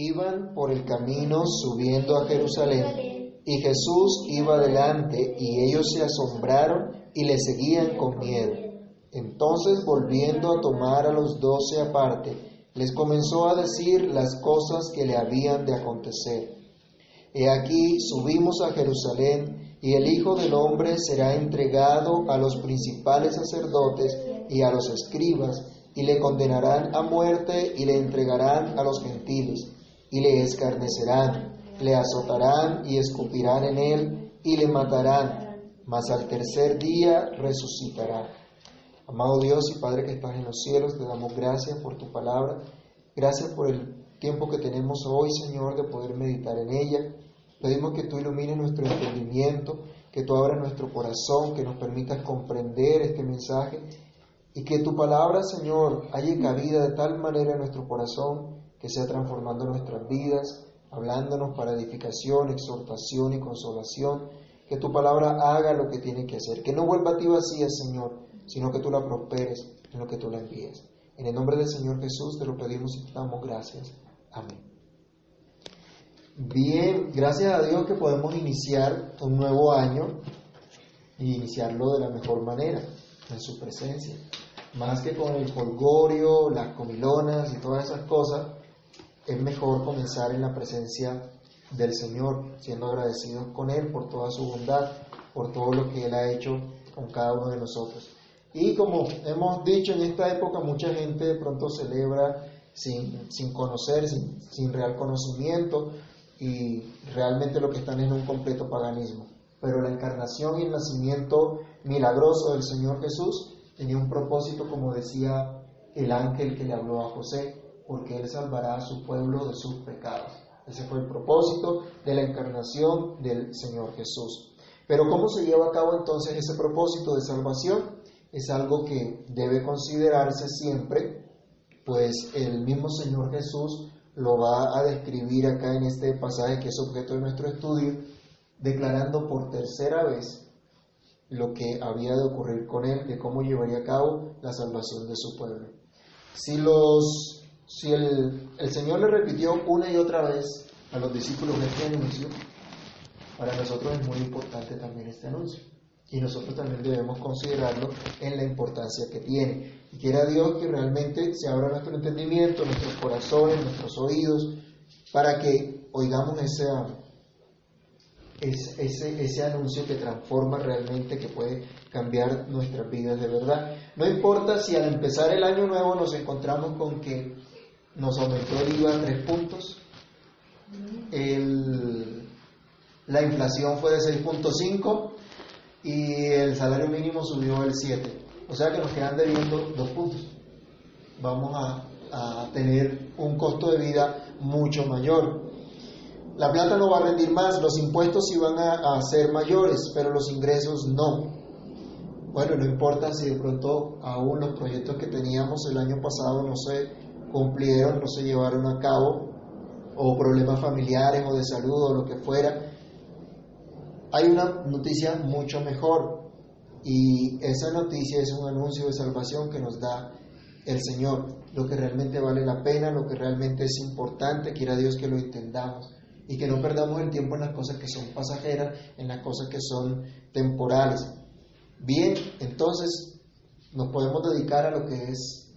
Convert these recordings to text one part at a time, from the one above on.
Iban por el camino subiendo a Jerusalén y Jesús iba delante y ellos se asombraron y le seguían con miedo. Entonces volviendo a tomar a los doce aparte, les comenzó a decir las cosas que le habían de acontecer. He aquí subimos a Jerusalén y el Hijo del Hombre será entregado a los principales sacerdotes y a los escribas, y le condenarán a muerte y le entregarán a los gentiles, y le escarnecerán, le azotarán y escupirán en él, y le matarán, mas al tercer día resucitará. Amado Dios y Padre que estás en los cielos, te damos gracias por tu palabra, gracias por el tiempo que tenemos hoy, Señor, de poder meditar en ella. Pedimos que tú ilumines nuestro entendimiento, que tú abras nuestro corazón, que nos permitas comprender este mensaje y que tu palabra, Señor, haya cabida de tal manera en nuestro corazón que sea transformando nuestras vidas, hablándonos para edificación, exhortación y consolación. Que tu palabra haga lo que tiene que hacer. Que no vuelva a ti vacía, Señor, sino que tú la prosperes en lo que tú la envíes. En el nombre del Señor Jesús te lo pedimos y te damos gracias. Amén. Bien, gracias a Dios que podemos iniciar un nuevo año y iniciarlo de la mejor manera, en su presencia. Más que con el folgorio, las comilonas y todas esas cosas, es mejor comenzar en la presencia del Señor, siendo agradecidos con Él por toda su bondad, por todo lo que Él ha hecho con cada uno de nosotros. Y como hemos dicho en esta época, mucha gente de pronto celebra sin, sin conocer, sin, sin real conocimiento, y realmente lo que están es un completo paganismo. Pero la encarnación y el nacimiento milagroso del Señor Jesús tenía un propósito, como decía el ángel que le habló a José, porque Él salvará a su pueblo de sus pecados. Ese fue el propósito de la encarnación del Señor Jesús. Pero ¿cómo se lleva a cabo entonces ese propósito de salvación? Es algo que debe considerarse siempre, pues el mismo Señor Jesús lo va a describir acá en este pasaje que es objeto de nuestro estudio, declarando por tercera vez lo que había de ocurrir con él, de cómo llevaría a cabo la salvación de su pueblo. Si, los, si el, el Señor le repitió una y otra vez a los discípulos este anuncio, para nosotros es muy importante también este anuncio. Y nosotros también debemos considerarlo en la importancia que tiene. Y quiera Dios que realmente se abra nuestro entendimiento, nuestros corazones, nuestros oídos, para que oigamos ese, ese, ese anuncio que transforma realmente, que puede cambiar nuestras vidas de verdad. No importa si al empezar el año nuevo nos encontramos con que nos aumentó el IVA tres puntos, la inflación fue de 6.5 y el salario mínimo subió el 7. O sea que nos quedan debiendo dos puntos. Vamos a, tener un costo de vida mucho mayor. La plata no va a rendir más, los impuestos sí van a, a, ser mayores, pero los ingresos no. Bueno, no importa si de pronto aún los proyectos que teníamos el año pasado no se cumplieron, no se llevaron a cabo, o problemas familiares o de salud o lo que fuera. Hay una noticia mucho mejor y esa noticia es un anuncio de salvación que nos da el Señor, lo que realmente vale la pena, lo que realmente es importante, quiera Dios que lo entendamos y que no perdamos el tiempo en las cosas que son pasajeras, en las cosas que son temporales. Bien, entonces nos podemos dedicar a lo que es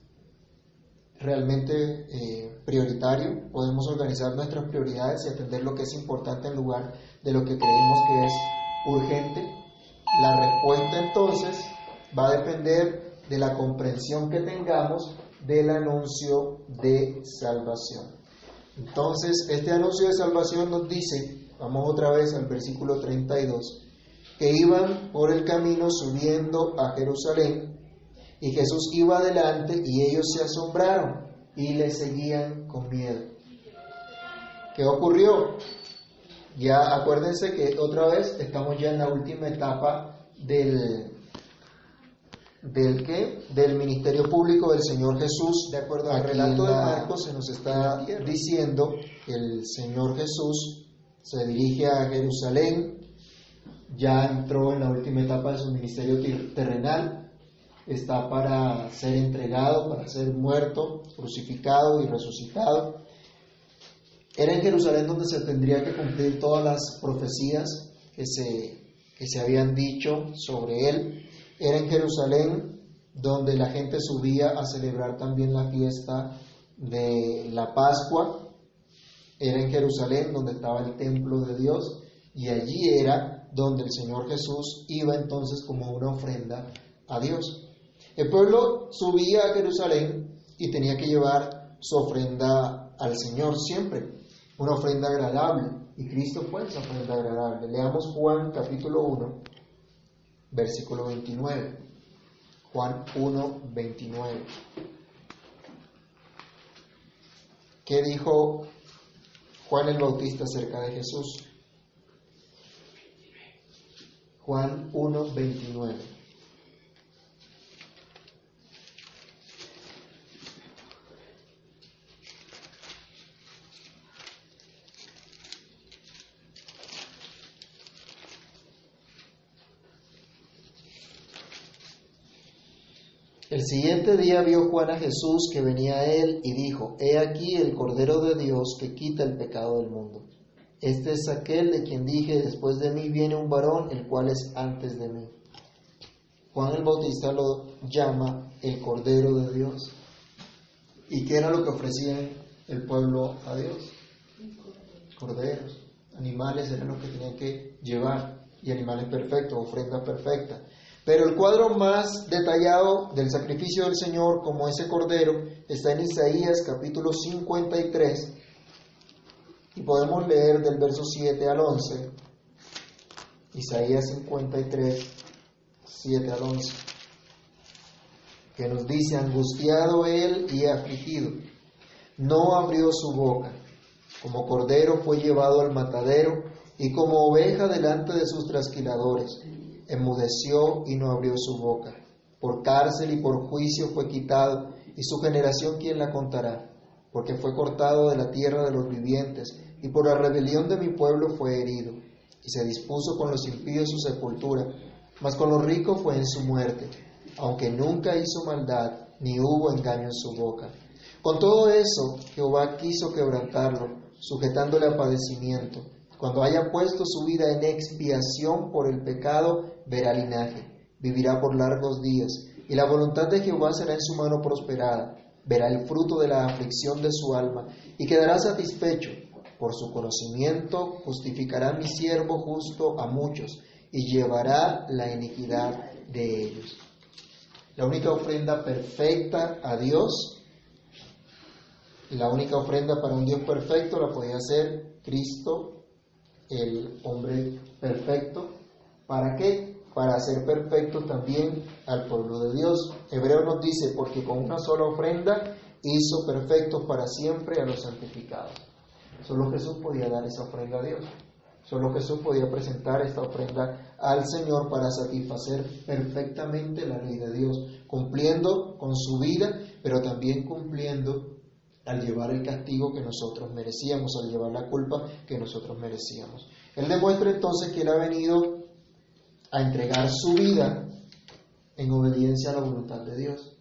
realmente eh, prioritario, podemos organizar nuestras prioridades y atender lo que es importante en lugar de lo que creemos que es urgente. La respuesta entonces va a depender de la comprensión que tengamos del anuncio de salvación. Entonces, este anuncio de salvación nos dice, vamos otra vez al versículo 32, que iban por el camino subiendo a Jerusalén y Jesús iba adelante y ellos se asombraron y le seguían con miedo. ¿Qué ocurrió? Ya acuérdense que otra vez estamos ya en la última etapa del, del qué? Del ministerio público del Señor Jesús. De acuerdo al relato de Marcos se nos está diciendo que el Señor Jesús se dirige a Jerusalén, ya entró en la última etapa de su ministerio terrenal, está para ser entregado, para ser muerto, crucificado y resucitado. Era en Jerusalén donde se tendría que cumplir todas las profecías que se, que se habían dicho sobre él. Era en Jerusalén donde la gente subía a celebrar también la fiesta de la Pascua. Era en Jerusalén donde estaba el templo de Dios y allí era donde el Señor Jesús iba entonces como una ofrenda a Dios. El pueblo subía a Jerusalén y tenía que llevar su ofrenda al Señor siempre, una ofrenda agradable. Y Cristo fue esa ofrenda agradable. Leamos Juan capítulo 1, versículo 29. Juan 1, 29. ¿Qué dijo Juan el Bautista acerca de Jesús? Juan 1, 29. El siguiente día vio Juan a Jesús que venía a él y dijo, He aquí el Cordero de Dios que quita el pecado del mundo. Este es aquel de quien dije, después de mí viene un varón, el cual es antes de mí. Juan el Bautista lo llama el Cordero de Dios. ¿Y qué era lo que ofrecía el pueblo a Dios? Corderos, animales eran los que tenían que llevar, y animales perfectos, ofrenda perfecta. Pero el cuadro más detallado del sacrificio del Señor como ese cordero está en Isaías capítulo 53 y podemos leer del verso 7 al 11. Isaías 53, 7 al 11, que nos dice, angustiado él y afligido, no abrió su boca, como cordero fue llevado al matadero y como oveja delante de sus trasquiladores enmudeció y no abrió su boca. Por cárcel y por juicio fue quitado, y su generación quién la contará, porque fue cortado de la tierra de los vivientes, y por la rebelión de mi pueblo fue herido, y se dispuso con los impíos su sepultura, mas con los ricos fue en su muerte, aunque nunca hizo maldad, ni hubo engaño en su boca. Con todo eso, Jehová quiso quebrantarlo, sujetándole a padecimiento cuando haya puesto su vida en expiación por el pecado, verá linaje, vivirá por largos días, y la voluntad de Jehová será en su mano prosperada, verá el fruto de la aflicción de su alma, y quedará satisfecho. Por su conocimiento justificará mi siervo justo a muchos, y llevará la iniquidad de ellos. La única ofrenda perfecta a Dios, la única ofrenda para un Dios perfecto la podía hacer Cristo el hombre perfecto. ¿Para qué? Para hacer perfecto también al pueblo de Dios. Hebreo nos dice, porque con una sola ofrenda hizo perfectos para siempre a los santificados. Solo Jesús podía dar esa ofrenda a Dios. Solo Jesús podía presentar esta ofrenda al Señor para satisfacer perfectamente la ley de Dios, cumpliendo con su vida, pero también cumpliendo al llevar el castigo que nosotros merecíamos, al llevar la culpa que nosotros merecíamos. Él demuestra entonces que Él ha venido a entregar su vida en obediencia a la voluntad de Dios.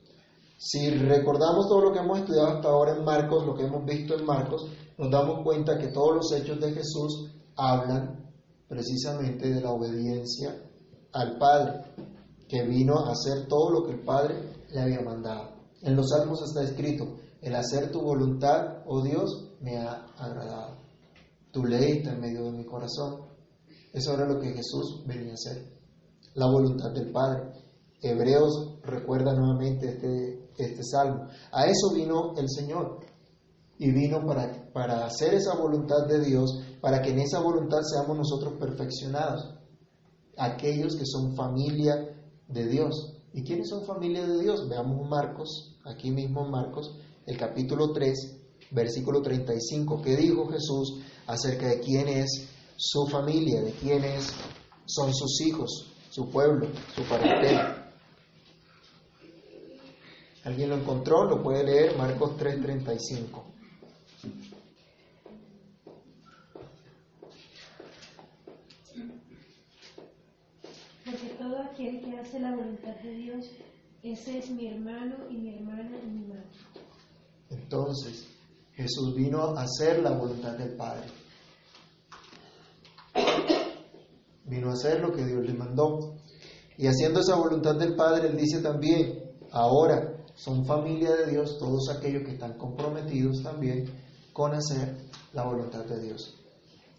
Si recordamos todo lo que hemos estudiado hasta ahora en Marcos, lo que hemos visto en Marcos, nos damos cuenta que todos los hechos de Jesús hablan precisamente de la obediencia al Padre, que vino a hacer todo lo que el Padre le había mandado. En los Salmos está escrito, el hacer tu voluntad, oh Dios, me ha agradado. Tu ley está en medio de mi corazón. Eso era lo que Jesús venía a hacer. La voluntad del Padre. Hebreos recuerda nuevamente este, este salmo. A eso vino el Señor. Y vino para, para hacer esa voluntad de Dios, para que en esa voluntad seamos nosotros perfeccionados. Aquellos que son familia de Dios. ¿Y quiénes son familia de Dios? Veamos Marcos, aquí mismo Marcos, el capítulo 3, versículo 35, que dijo Jesús acerca de quién es su familia, de quiénes son sus hijos, su pueblo, su parentela. ¿Alguien lo encontró? Lo puede leer, Marcos 3:35. Porque todo aquel que hace la voluntad de Dios, ese es mi hermano y mi hermana y mi madre. Entonces, Jesús vino a hacer la voluntad del Padre. Vino a hacer lo que Dios le mandó. Y haciendo esa voluntad del Padre, Él dice también, ahora son familia de Dios todos aquellos que están comprometidos también con hacer la voluntad de Dios.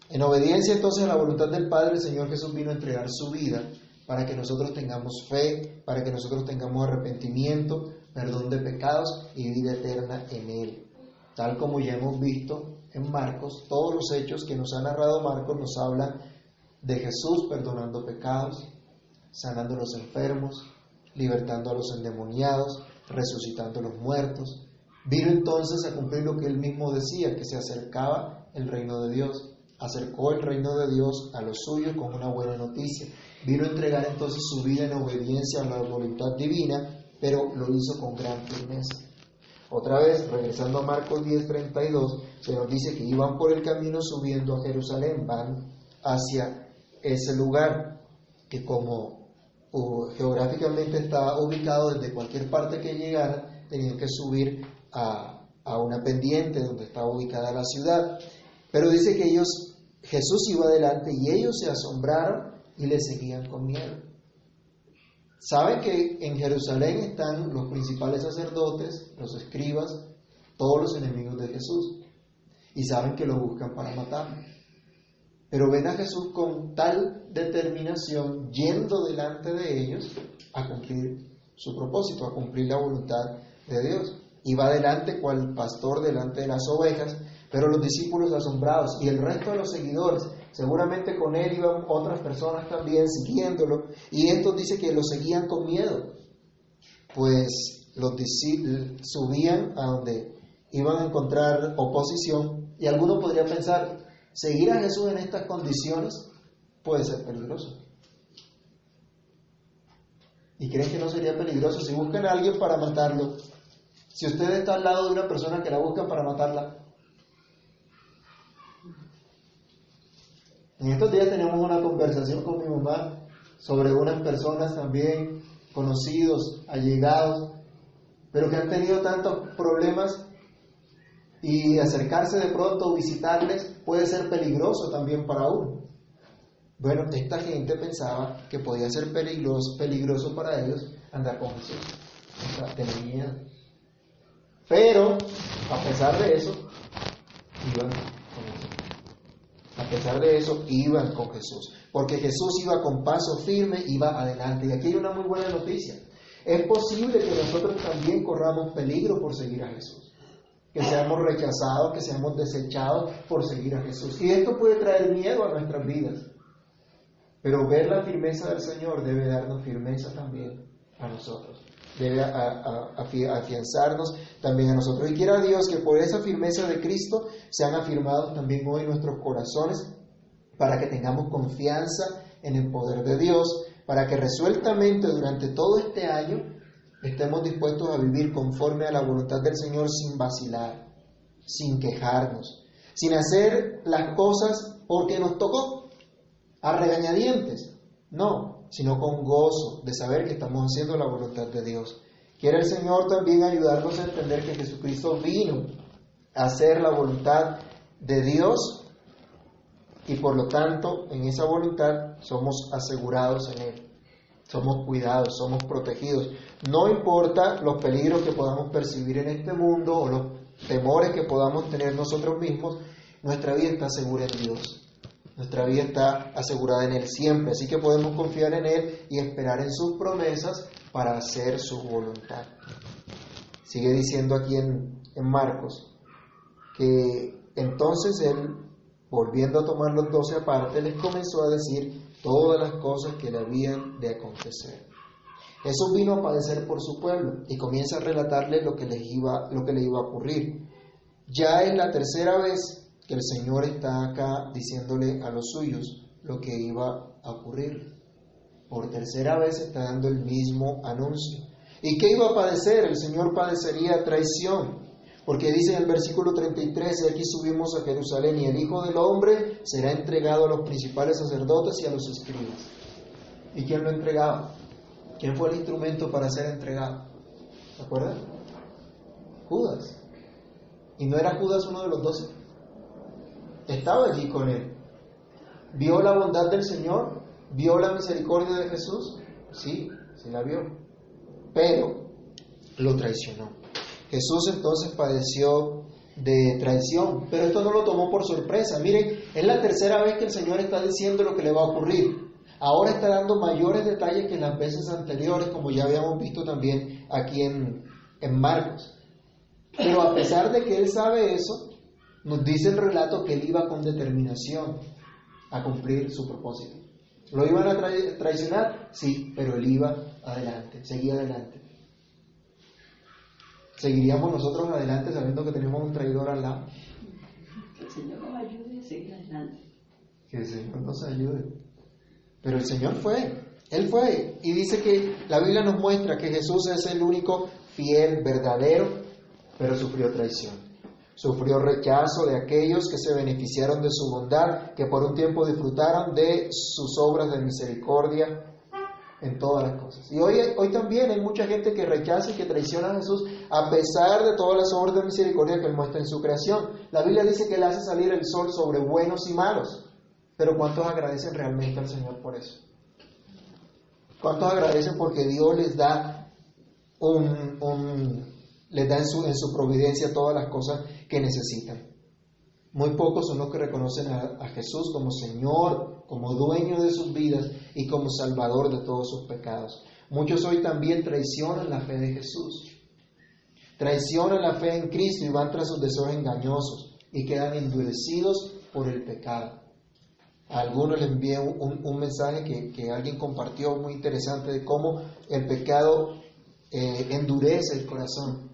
En obediencia entonces a la voluntad del Padre, el Señor Jesús vino a entregar su vida para que nosotros tengamos fe, para que nosotros tengamos arrepentimiento, perdón de pecados y vida eterna en Él. Tal como ya hemos visto en Marcos, todos los hechos que nos ha narrado Marcos nos hablan de Jesús perdonando pecados, sanando a los enfermos, libertando a los endemoniados, resucitando a los muertos. Vino entonces a cumplir lo que él mismo decía, que se acercaba el reino de Dios. Acercó el reino de Dios a los suyos con una buena noticia. Vino a entregar entonces su vida en obediencia a la voluntad divina, pero lo hizo con gran firmeza. Otra vez, regresando a Marcos 10:32, se nos dice que iban por el camino subiendo a Jerusalén, van hacia ese lugar que como geográficamente está ubicado desde cualquier parte que llegaran, tenían que subir a, a una pendiente donde estaba ubicada la ciudad. Pero dice que ellos, Jesús iba adelante y ellos se asombraron y le seguían con miedo. Saben que en Jerusalén están los principales sacerdotes, los escribas, todos los enemigos de Jesús. Y saben que lo buscan para matarlo. Pero ven a Jesús con tal determinación yendo delante de ellos a cumplir su propósito, a cumplir la voluntad de Dios. Y va delante cual pastor delante de las ovejas, pero los discípulos asombrados y el resto de los seguidores, seguramente con él iban otras personas también siguiéndolo, y estos dice que lo seguían con miedo, pues los discípulos subían a donde iban a encontrar oposición, y alguno podría pensar, seguir a Jesús en estas condiciones puede ser peligroso. ¿Y creen que no sería peligroso si buscan a alguien para matarlo? Si usted está al lado de una persona que la busca para matarla, En estos días tenemos una conversación con mi mamá sobre unas personas también conocidos, allegados, pero que han tenido tantos problemas y acercarse de pronto o visitarles puede ser peligroso también para uno. Bueno, esta gente pensaba que podía ser peligroso, peligroso para ellos andar con Jesús. tener miedo. Pero, a pesar de eso, iban a pesar de eso, iban con Jesús, porque Jesús iba con paso firme, iba adelante. Y aquí hay una muy buena noticia. Es posible que nosotros también corramos peligro por seguir a Jesús, que seamos rechazados, que seamos desechados por seguir a Jesús. Y esto puede traer miedo a nuestras vidas. Pero ver la firmeza del Señor debe darnos firmeza también a nosotros debe afianzarnos también a nosotros. Y quiera Dios que por esa firmeza de Cristo sean afirmados también hoy nuestros corazones para que tengamos confianza en el poder de Dios, para que resueltamente durante todo este año estemos dispuestos a vivir conforme a la voluntad del Señor sin vacilar, sin quejarnos, sin hacer las cosas porque nos tocó, a regañadientes. No, sino con gozo de saber que estamos haciendo la voluntad de Dios. Quiere el Señor también ayudarnos a entender que Jesucristo vino a hacer la voluntad de Dios y por lo tanto en esa voluntad somos asegurados en Él. Somos cuidados, somos protegidos. No importa los peligros que podamos percibir en este mundo o los temores que podamos tener nosotros mismos, nuestra vida está segura en Dios. Nuestra vida está asegurada en Él siempre, así que podemos confiar en Él y esperar en sus promesas para hacer su voluntad. Sigue diciendo aquí en, Marcos que entonces Él, volviendo a tomar los doce aparte, les comenzó a decir todas las cosas que le habían de acontecer. Jesús vino a padecer por su pueblo y comienza a relatarle lo que, les iba, lo que le iba a ocurrir. Ya es la tercera vez que el Señor está acá diciéndole a los suyos lo que iba a ocurrir. Por tercera vez está dando el mismo anuncio. ¿Y qué iba a padecer? El Señor padecería traición. Porque dice en el versículo 33, aquí subimos a Jerusalén y el Hijo del Hombre será entregado a los principales sacerdotes y a los escribas. ¿Y quién lo entregaba? ¿Quién fue el instrumento para ser entregado? ¿Se acuerdan? Judas. ¿Y no era Judas uno de los doce? Estaba allí con él. ¿Vio la bondad del Señor? ¿Vio la misericordia de Jesús? Sí, sí la vio. Pero lo traicionó. Jesús entonces padeció de traición, pero esto no lo tomó por sorpresa. Miren, es la tercera vez que el Señor está diciendo lo que le va a ocurrir. Ahora está dando mayores detalles que en las veces anteriores, como ya habíamos visto también aquí en, en Marcos. Pero a pesar de que él sabe eso, nos dice el relato que él iba con determinación a cumplir su propósito. ¿Lo iban a traicionar? Sí, pero él iba adelante, seguía adelante. ¿Seguiríamos nosotros adelante sabiendo que tenemos un traidor al lado? Que el Señor nos ayude a seguir adelante. Que el Señor nos ayude. Pero el Señor fue, Él fue. Y dice que la Biblia nos muestra que Jesús es el único fiel, verdadero, pero sufrió traición. Sufrió rechazo de aquellos que se beneficiaron de su bondad, que por un tiempo disfrutaron de sus obras de misericordia en todas las cosas. Y hoy, hoy también hay mucha gente que rechaza y que traiciona a Jesús a pesar de todas las obras de misericordia que Él muestra en su creación. La Biblia dice que Él hace salir el sol sobre buenos y malos. Pero ¿cuántos agradecen realmente al Señor por eso? ¿Cuántos agradecen porque Dios les da un, les da en su, en su providencia todas las cosas que necesitan. Muy pocos son los que reconocen a, Jesús como Señor, como dueño de sus vidas y como Salvador de todos sus pecados. Muchos hoy también traicionan la fe de Jesús. Traicionan la fe en Cristo y van tras sus deseos engañosos y quedan endurecidos por el pecado. A algunos les envié un, mensaje que, alguien compartió muy interesante de cómo el pecado eh, endurece el corazón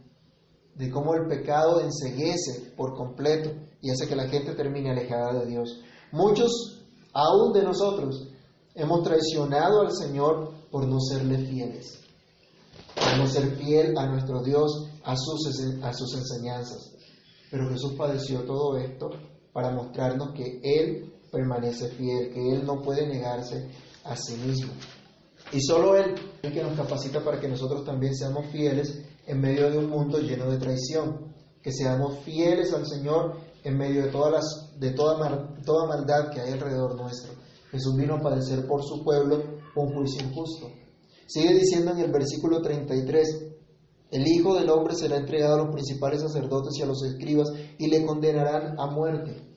de cómo el pecado enseguece por completo y hace que la gente termine alejada de Dios. Muchos, aún de nosotros, hemos traicionado al Señor por no serle fieles, por no ser fiel a nuestro Dios, a sus, a sus enseñanzas. Pero Jesús padeció todo esto para mostrarnos que Él permanece fiel, que Él no puede negarse a sí mismo. Y solo Él es el que nos capacita para que nosotros también seamos fieles en medio de un mundo lleno de traición, que seamos fieles al Señor en medio de, todas las, de toda, maldad que hay alrededor nuestro. Jesús vino a padecer por su pueblo un juicio injusto. Sigue diciendo en el versículo 33, el Hijo del Hombre será entregado a los principales sacerdotes y a los escribas y le condenarán a muerte.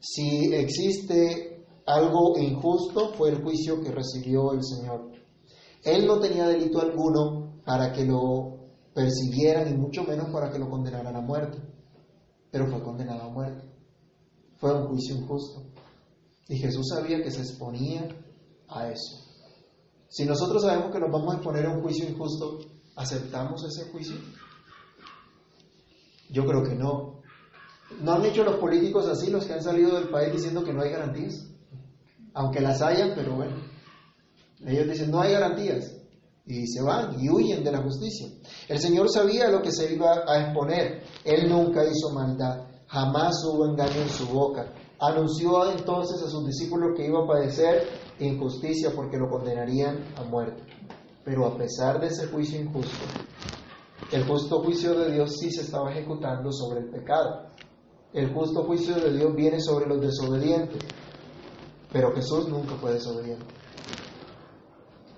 Si existe algo injusto, fue el juicio que recibió el Señor. Él no tenía delito alguno para que lo persiguieran y mucho menos para que lo condenaran a muerte. Pero fue condenado a muerte. Fue un juicio injusto. Y Jesús sabía que se exponía a eso. Si nosotros sabemos que nos vamos a exponer a un juicio injusto, ¿aceptamos ese juicio? Yo creo que no. ¿No han hecho los políticos así, los que han salido del país diciendo que no hay garantías? Aunque las hayan, pero bueno. Ellos dicen, no hay garantías y se van y huyen de la justicia. El Señor sabía lo que se iba a exponer. Él nunca hizo maldad, jamás hubo engaño en su boca. Anunció entonces a sus discípulos que iba a padecer injusticia porque lo condenarían a muerte. Pero a pesar de ese juicio injusto, el justo juicio de Dios sí se estaba ejecutando sobre el pecado. El justo juicio de Dios viene sobre los desobedientes. Pero Jesús nunca fue desobediente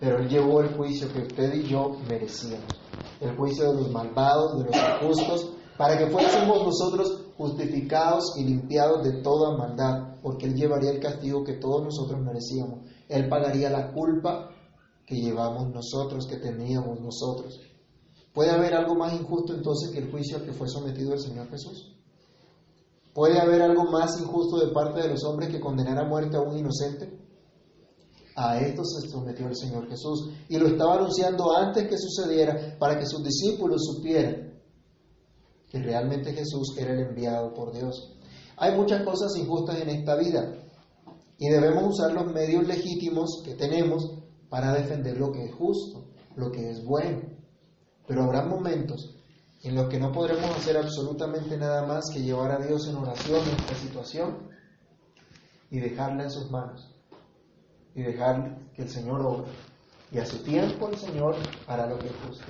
pero Él llevó el juicio que usted y yo merecíamos, el juicio de los malvados, de los injustos, para que fuésemos nosotros justificados y limpiados de toda maldad, porque Él llevaría el castigo que todos nosotros merecíamos. Él pagaría la culpa que llevamos nosotros, que teníamos nosotros. ¿Puede haber algo más injusto entonces que el juicio al que fue sometido el Señor Jesús? ¿Puede haber algo más injusto de parte de los hombres que condenar a muerte a un inocente? A esto se sometió el Señor Jesús y lo estaba anunciando antes que sucediera para que sus discípulos supieran que realmente Jesús era el enviado por Dios. Hay muchas cosas injustas en esta vida y debemos usar los medios legítimos que tenemos para defender lo que es justo, lo que es bueno. Pero habrá momentos en los que no podremos hacer absolutamente nada más que llevar a Dios en oración en esta situación y dejarla en sus manos y dejar que el Señor obre. Y a su tiempo el Señor hará lo que es justo.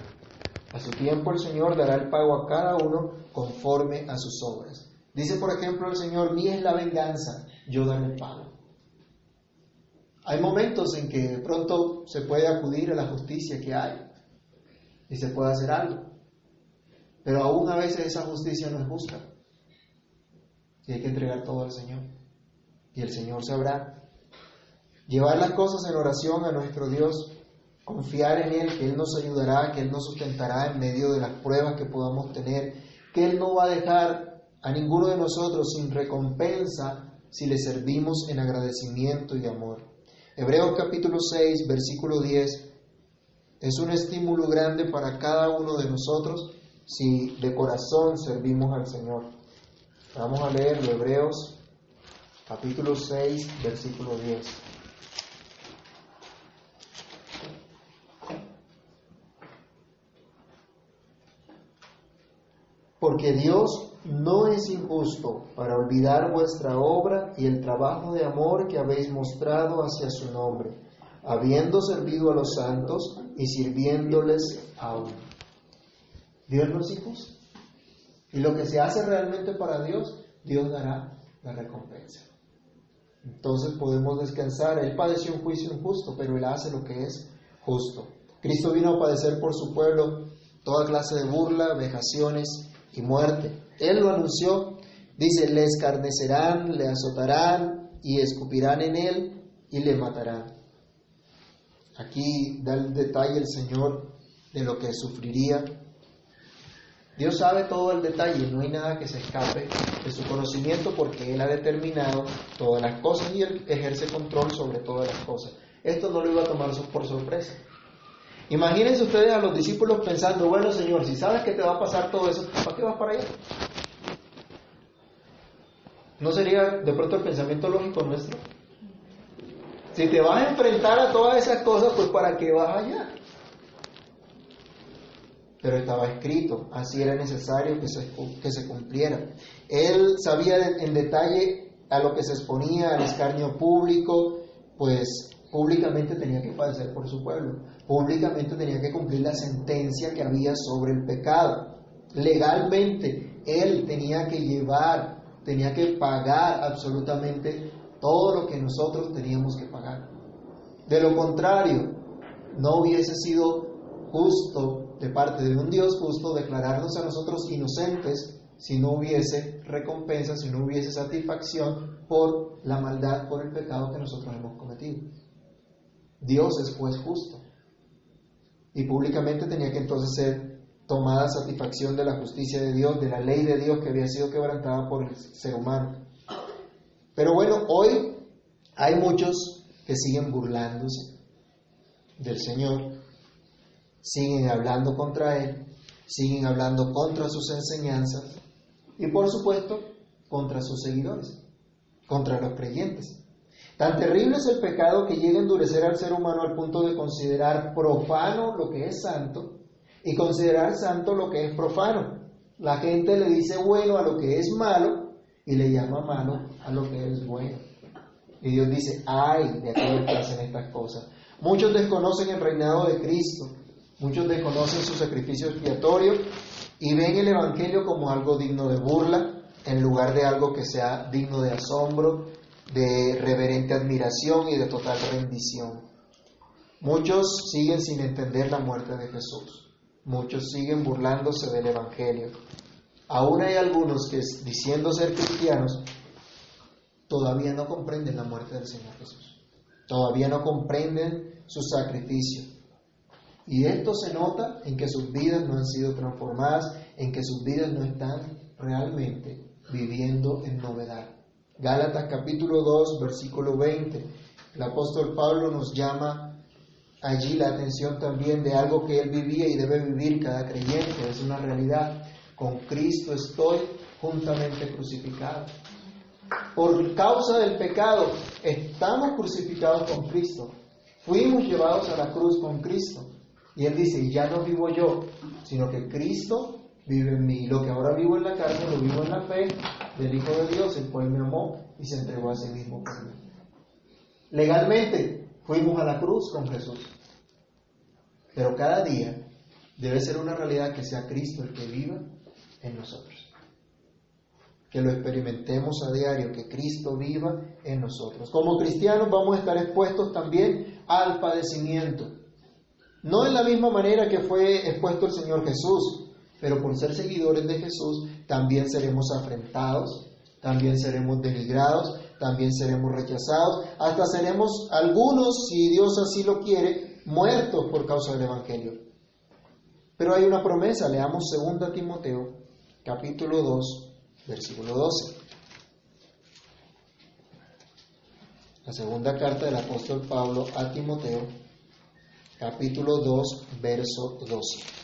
A su tiempo el Señor dará el pago a cada uno conforme a sus obras. Dice, por ejemplo, el Señor, mía es la venganza, yo daré el pago. Hay momentos en que de pronto se puede acudir a la justicia que hay y se puede hacer algo. Pero aún a veces esa justicia no es justa. Y hay que entregar todo al Señor. Y el Señor sabrá. Llevar las cosas en oración a nuestro Dios, confiar en Él, que Él nos ayudará, que Él nos sustentará en medio de las pruebas que podamos tener, que Él no va a dejar a ninguno de nosotros sin recompensa si le servimos en agradecimiento y amor. Hebreos capítulo 6, versículo 10, es un estímulo grande para cada uno de nosotros si de corazón servimos al Señor. Vamos a leerlo, Hebreos capítulo 6, versículo 10. Porque Dios no es injusto para olvidar vuestra obra y el trabajo de amor que habéis mostrado hacia su nombre, habiendo servido a los santos y sirviéndoles aún. Dios no es injusto. Y lo que se hace realmente para Dios, Dios dará la recompensa. Entonces podemos descansar. Él padeció un juicio injusto, pero Él hace lo que es justo. Cristo vino a padecer por su pueblo toda clase de burla, vejaciones y muerte. Él lo anunció, dice, le escarnecerán, le azotarán y escupirán en él y le matarán. Aquí da el detalle el Señor de lo que sufriría. Dios sabe todo el detalle, no hay nada que se escape de su conocimiento porque Él ha determinado todas las cosas y Él ejerce control sobre todas las cosas. Esto no lo iba a tomar por sorpresa. Imagínense ustedes a los discípulos pensando, bueno Señor, si sabes que te va a pasar todo eso, ¿para qué vas para allá? ¿No sería de pronto el pensamiento lógico nuestro? Si te vas a enfrentar a todas esas cosas, pues ¿para qué vas allá? Pero estaba escrito, así era necesario que se, que se cumpliera. Él sabía en detalle a lo que se exponía, al escarnio público, pues públicamente tenía que padecer por su pueblo, públicamente tenía que cumplir la sentencia que había sobre el pecado. Legalmente, él tenía que llevar, tenía que pagar absolutamente todo lo que nosotros teníamos que pagar. De lo contrario, no hubiese sido justo de parte de un Dios justo declararnos a nosotros inocentes si no hubiese recompensa, si no hubiese satisfacción por la maldad, por el pecado que nosotros hemos cometido. Dios es juez justo. Y públicamente tenía que entonces ser tomada satisfacción de la justicia de Dios, de la ley de Dios que había sido quebrantada por el ser humano. Pero bueno, hoy hay muchos que siguen burlándose del Señor, siguen hablando contra Él, siguen hablando contra sus enseñanzas y por supuesto contra sus seguidores, contra los creyentes. Tan terrible es el pecado que llega a endurecer al ser humano al punto de considerar profano lo que es santo y considerar santo lo que es profano. La gente le dice bueno a lo que es malo y le llama malo a lo que es bueno. Y Dios dice, ay de aquellos que hacen estas cosas. Muchos desconocen el reinado de Cristo, muchos desconocen su sacrificio expiatorio y ven el Evangelio como algo digno de burla en lugar de algo que sea digno de asombro de reverente admiración y de total rendición. Muchos siguen sin entender la muerte de Jesús. Muchos siguen burlándose del Evangelio. Aún hay algunos que, diciendo ser cristianos, todavía no comprenden la muerte del Señor Jesús. Todavía no comprenden su sacrificio. Y esto se nota en que sus vidas no han sido transformadas, en que sus vidas no están realmente viviendo en novedad. Gálatas capítulo 2, versículo 20. El apóstol Pablo nos llama allí la atención también de algo que él vivía y debe vivir cada creyente. Es una realidad. Con Cristo estoy juntamente crucificado. Por causa del pecado estamos crucificados con Cristo. Fuimos llevados a la cruz con Cristo. Y él dice, ya no vivo yo, sino que Cristo vive en mí. Lo que ahora vivo en la carne lo vivo en la fe del Hijo de Dios, el cual me amó y se entregó a sí mismo por. Legalmente fuimos a la cruz con Jesús. Pero cada día Debe ser una realidad que sea Cristo el que viva en nosotros. Que lo experimentemos a diario, que Cristo viva en nosotros. Como cristianos vamos a estar expuestos también al padecimiento. No en la misma manera que fue expuesto el Señor Jesús, pero por ser seguidores de Jesús también seremos afrentados, también seremos denigrados, también seremos rechazados, hasta seremos algunos, si Dios así lo quiere, muertos por causa del Evangelio. Pero hay una promesa, leamos 2 Timoteo, capítulo 2, versículo 12. La segunda carta del apóstol Pablo a Timoteo, capítulo 2, verso 12.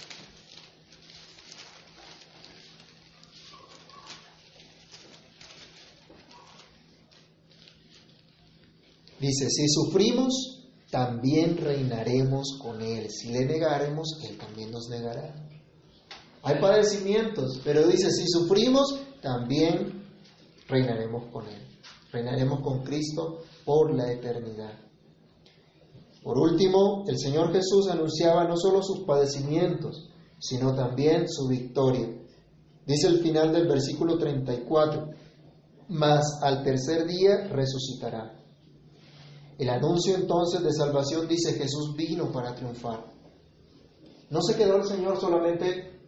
Dice, si sufrimos, también reinaremos con Él. Si le negaremos, Él también nos negará. Hay padecimientos, pero dice, si sufrimos, también reinaremos con Él. Reinaremos con Cristo por la eternidad. Por último, el Señor Jesús anunciaba no solo sus padecimientos, sino también su victoria. Dice el final del versículo 34, mas al tercer día resucitará. El anuncio entonces de salvación dice Jesús vino para triunfar. No se quedó el Señor solamente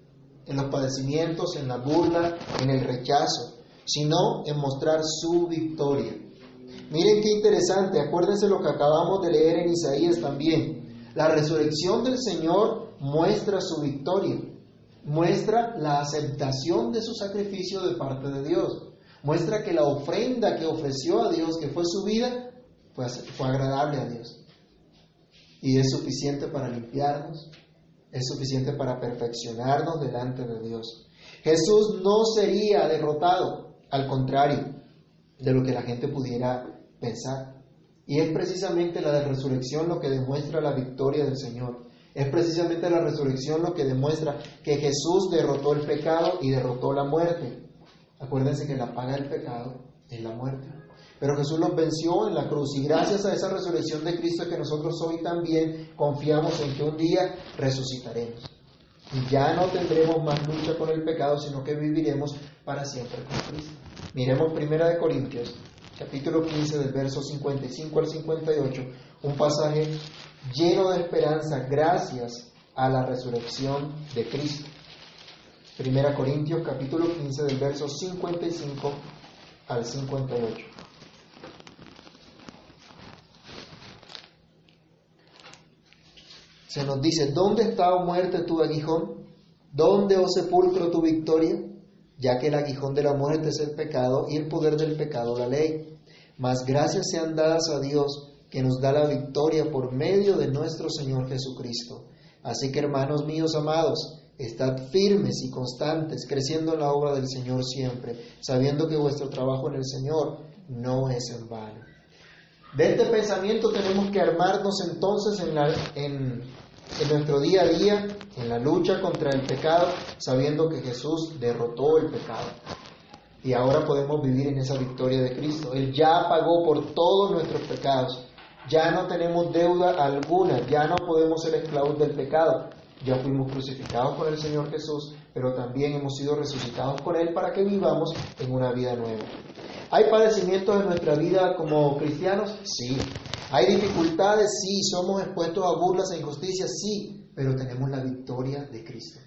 en los padecimientos, en la burla, en el rechazo, sino en mostrar su victoria. Miren qué interesante, acuérdense lo que acabamos de leer en Isaías también. La resurrección del Señor muestra su victoria, muestra la aceptación de su sacrificio de parte de Dios, muestra que la ofrenda que ofreció a Dios, que fue su vida, fue, fue agradable a Dios. Y es suficiente para limpiarnos, es suficiente para perfeccionarnos delante de Dios. Jesús no sería derrotado, al contrario de lo que la gente pudiera pensar. Y es precisamente la resurrección lo que demuestra la victoria del Señor. Es precisamente la resurrección lo que demuestra que Jesús derrotó el pecado y derrotó la muerte. Acuérdense que la paga del pecado es la muerte. Pero Jesús los venció en la cruz y gracias a esa resurrección de Cristo que nosotros hoy también confiamos en que un día resucitaremos. Y ya no tendremos más lucha con el pecado, sino que viviremos para siempre con Cristo. Miremos Primera de Corintios, capítulo 15, del verso 55 al 58, un pasaje lleno de esperanza gracias a la resurrección de Cristo. Primera Corintios, capítulo 15, del verso 55 al 58. Se nos dice, ¿dónde está, o muerte, tu aguijón? ¿Dónde, oh sepulcro, tu victoria? Ya que el aguijón de la muerte es el pecado y el poder del pecado la ley. Mas gracias sean dadas a Dios que nos da la victoria por medio de nuestro Señor Jesucristo. Así que, hermanos míos amados, estad firmes y constantes, creciendo en la obra del Señor siempre, sabiendo que vuestro trabajo en el Señor no es en vano. De este pensamiento tenemos que armarnos entonces en, la, en, en nuestro día a día, en la lucha contra el pecado, sabiendo que Jesús derrotó el pecado. Y ahora podemos vivir en esa victoria de Cristo. Él ya pagó por todos nuestros pecados. Ya no tenemos deuda alguna, ya no podemos ser esclavos del pecado. Ya fuimos crucificados con el Señor Jesús, pero también hemos sido resucitados con Él para que vivamos en una vida nueva. ¿Hay padecimientos en nuestra vida como cristianos? Sí. ¿Hay dificultades? Sí. ¿Somos expuestos a burlas e injusticias? Sí. Pero tenemos la victoria de Cristo.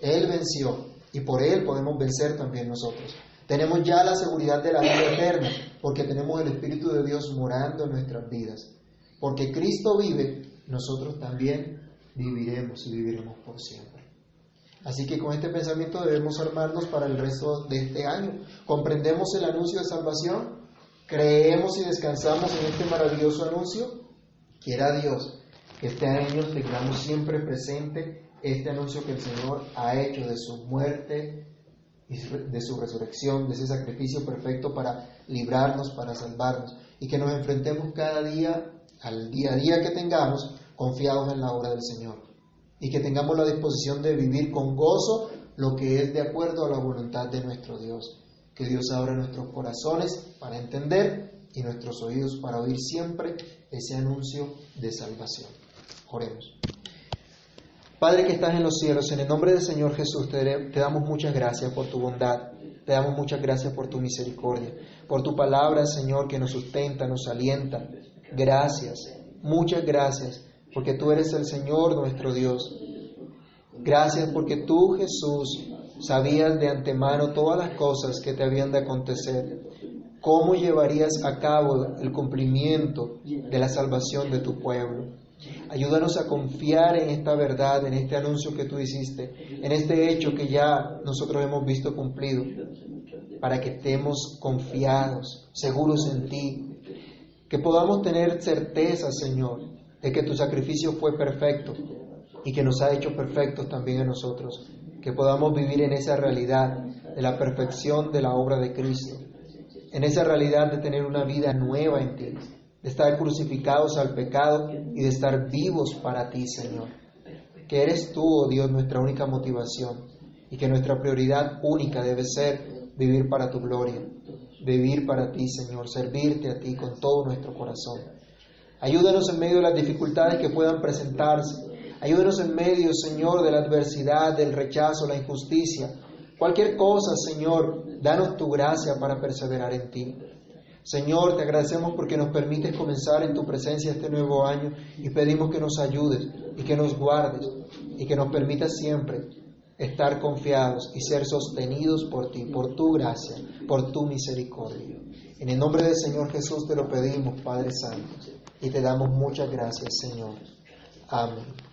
Él venció y por Él podemos vencer también nosotros. Tenemos ya la seguridad de la vida eterna porque tenemos el Espíritu de Dios morando en nuestras vidas. Porque Cristo vive, nosotros también viviremos y viviremos por siempre. Así que con este pensamiento debemos armarnos para el resto de este año. ¿Comprendemos el anuncio de salvación? ¿Creemos y descansamos en este maravilloso anuncio? Quiera Dios que este año tengamos siempre presente este anuncio que el Señor ha hecho de su muerte y de su resurrección, de ese sacrificio perfecto para librarnos, para salvarnos, y que nos enfrentemos cada día al día a día que tengamos confiados en la obra del Señor y que tengamos la disposición de vivir con gozo lo que es de acuerdo a la voluntad de nuestro Dios. Que Dios abra nuestros corazones para entender y nuestros oídos para oír siempre ese anuncio de salvación. Oremos. Padre que estás en los cielos, en el nombre del Señor Jesús te, te damos muchas gracias por tu bondad, te damos muchas gracias por tu misericordia, por tu palabra, Señor, que nos sustenta, nos alienta. Gracias, muchas gracias, porque tú eres el Señor nuestro Dios. Gracias porque tú, Jesús, sabías de antemano todas las cosas que te habían de acontecer. ¿Cómo llevarías a cabo el cumplimiento de la salvación de tu pueblo? Ayúdanos a confiar en esta verdad, en este anuncio que tú hiciste, en este hecho que ya nosotros hemos visto cumplido, para que estemos confiados, seguros en ti, que podamos tener certeza, Señor, de que tu sacrificio fue perfecto y que nos ha hecho perfectos también a nosotros, que podamos vivir en esa realidad de la perfección de la obra de Cristo, en esa realidad de tener una vida nueva en ti, de estar crucificados al pecado y de estar vivos para ti, Señor. Que eres tú, oh Dios, nuestra única motivación y que nuestra prioridad única debe ser vivir para tu gloria, vivir para ti, Señor, servirte a ti con todo nuestro corazón. Ayúdanos en medio de las dificultades que puedan presentarse. Ayúdanos en medio, Señor, de la adversidad, del rechazo, la injusticia. Cualquier cosa, Señor, danos tu gracia para perseverar en ti. Señor, te agradecemos porque nos permites comenzar en tu presencia este nuevo año y pedimos que nos ayudes y que nos guardes y que nos permitas siempre estar confiados y ser sostenidos por ti, por tu gracia, por tu misericordia. En el nombre del Señor Jesús te lo pedimos, Padre Santo, y te damos muchas gracias, Señor. Amén.